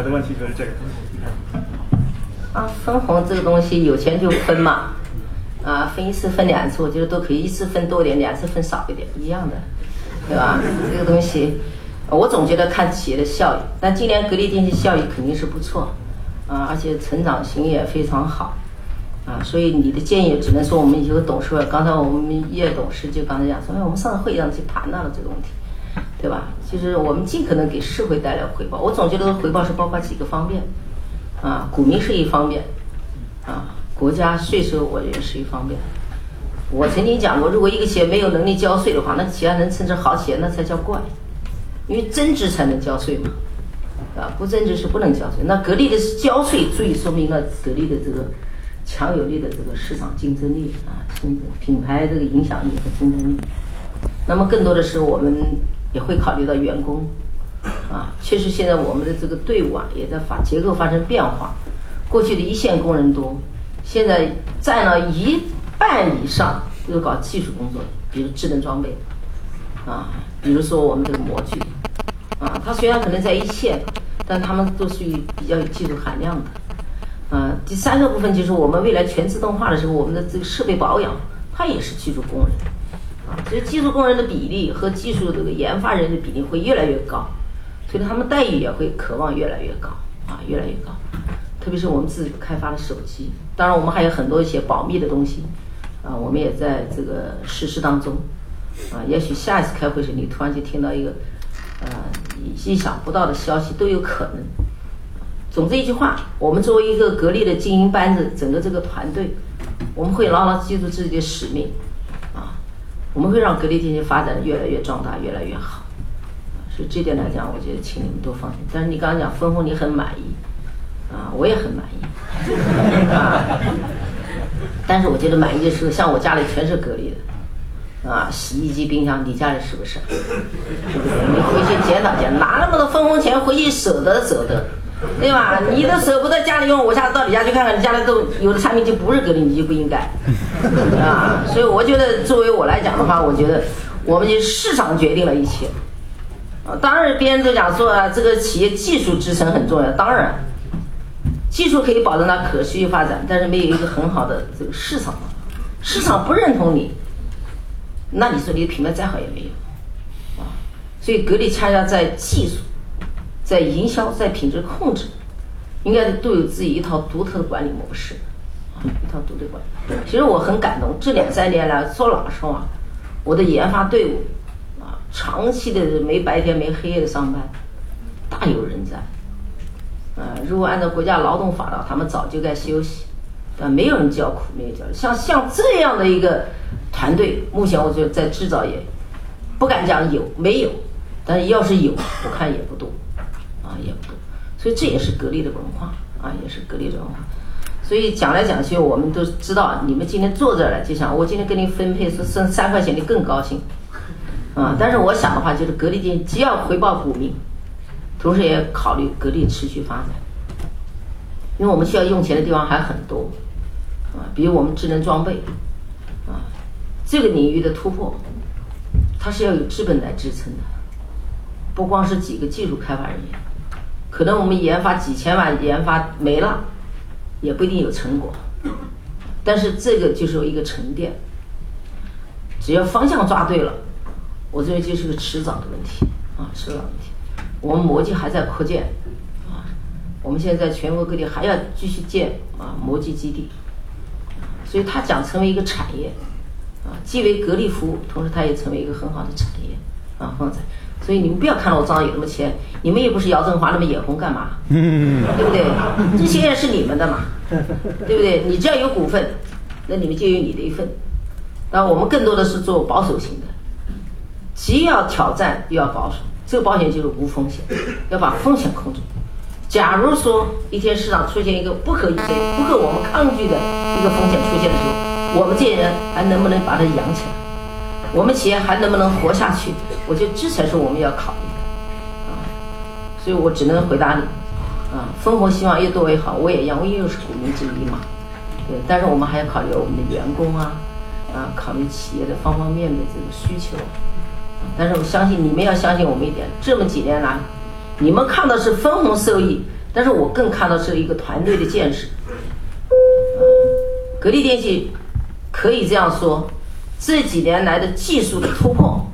我的问题就是这个。啊，分红这个东西有钱就分嘛，啊，分一次分两次，我觉得都可以，一次分多点，两次分少一点，一样的，对吧？这个东西，我总觉得看企业的效益。但今年格力电器效益肯定是不错，啊，而且成长性也非常好，啊，所以你的建议只能说我们以后董事会，刚才我们叶董事就刚才讲说，哎，我们上次会议上去谈到了这个问题，对吧？就是我们尽可能给社会带来回报。我总觉得回报是包括几个方面。啊，股民是一方面，啊，国家税收我觉得是一方面。我曾经讲过，如果一个企业没有能力交税的话，那企业能称之好企业，那才叫怪。因为增值才能交税嘛，啊，不增值是不能交税。那格力的交税，足以说明了格力的这个强有力的这个市场竞争力啊，品牌这个影响力和竞争力。那么更多的是我们也会考虑到员工。啊，确实，现在我们的这个队伍啊，也在发结构发生变化。过去的一线工人多，现在占了一半以上都是搞技术工作的，比如智能装备，啊，比如说我们这个模具，啊，他虽然可能在一线，但他们都属于比较有技术含量的。啊，第三个部分就是我们未来全自动化的时候，我们的这个设备保养，它也是技术工人，所以技术工人的比例和技术这个研发人的比例会越来越高。所以他们待遇也会渴望越来越高啊，越来越高。特别是我们自己开发的手机，当然我们还有很多一些保密的东西啊，我们也在这个实施当中啊。也许下一次开会时，你突然就听到一个呃意想不到的消息都有可能。总之一句话，我们作为一个格力的精英班子，整个这个团队，我们会牢牢记住自己的使命，我们会让格力电器发展的越来越壮大，越来越好。所以这点来讲，我觉得请你们都放心。但是你刚刚讲分红，你很满意，啊，我也很满意，啊。但是我觉得满意的时候，像我家里全是格力的，啊，洗衣机、冰箱，你家里是不是？是不是？你回去检讨检，拿那么多分红钱回去舍得舍得，对吧？你都舍不得家里用，我下次到你家去看看，你家里都有的产品就不是格力，你就不应该，啊。所以我觉得，作为我来讲的话，我觉得我们就市场决定了一切。当然，别人都讲说啊，这个企业技术支撑很重要。当然，技术可以保证它可持续发展，但是没有一个很好的这个市场，市场不认同你，那你说你的品牌再好也没有啊。所以，格力恰恰在技术、在营销、在品质控制，应该都有自己一套独特的管理模式啊，一套独特管理。其实我很感动，这两三年来，说老实话，我的研发队伍啊。长期的没白天没黑夜的上班，大有人在。呃，如果按照国家劳动法的，他们早就该休息。但没有人叫苦，没有叫像像这样的一个团队，目前我觉得在制造业，不敢讲有没有，但是要是有，我看也不多，啊也不多。所以这也是格力的文化啊，也是格力的文化。所以讲来讲去，我们都知道，你们今天坐这儿了，就想我今天给你分配是剩三块钱，你更高兴。啊，但是我想的话，就是格力电既要回报股民，同时也考虑格力持续发展，因为我们需要用钱的地方还很多，啊，比如我们智能装备，啊，这个领域的突破，它是要有资本来支撑的，不光是几个技术开发人员，可能我们研发几千万研发没了，也不一定有成果，但是这个就是一个沉淀，只要方向抓对了。我认为这是个迟早的问题啊，迟早问题。我们模具还在扩建啊，我们现在全国各地还要继续建啊模具基地，所以它将成为一个产业啊，既为格力服务，同时它也成为一个很好的产业啊，放在。所以你们不要看到我账上有那么钱，你们也不是姚振华那么眼红干嘛？对不对？这些也是你们的嘛，对不对？你只要有股份，那你们就有你的一份。但我们更多的是做保守型的。既要挑战又要保守，这个保险就是无风险，要把风险控制。假如说一天市场出现一个不可预见、不可我们抗拒的一个风险出现的时候，我们这些人还能不能把它养起来？我们企业还能不能活下去？我觉得这才是我们要考虑的啊。所以我只能回答你啊，分红希望越多越好。我也一样，我也是股民之一嘛。对，但是我们还要考虑我们的员工啊，啊，考虑企业的方方面面的这个需求。但是我相信你们要相信我们一点，这么几年来，你们看到是分红收益，但是我更看到是一个团队的建设。格力电器可以这样说，这几年来的技术的突破，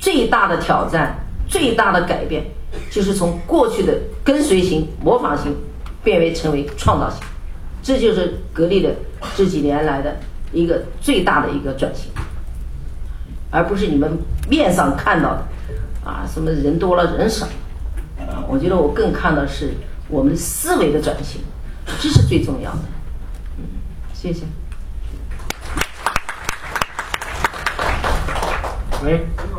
最大的挑战、最大的改变，就是从过去的跟随型、模仿型，变为成为创造型，这就是格力的这几年来的一个最大的一个转型，而不是你们面上看到的啊，什么人多了人少，啊，我觉得我更看到是我们思维的转型。这是最重要的，嗯，谢谢。Right?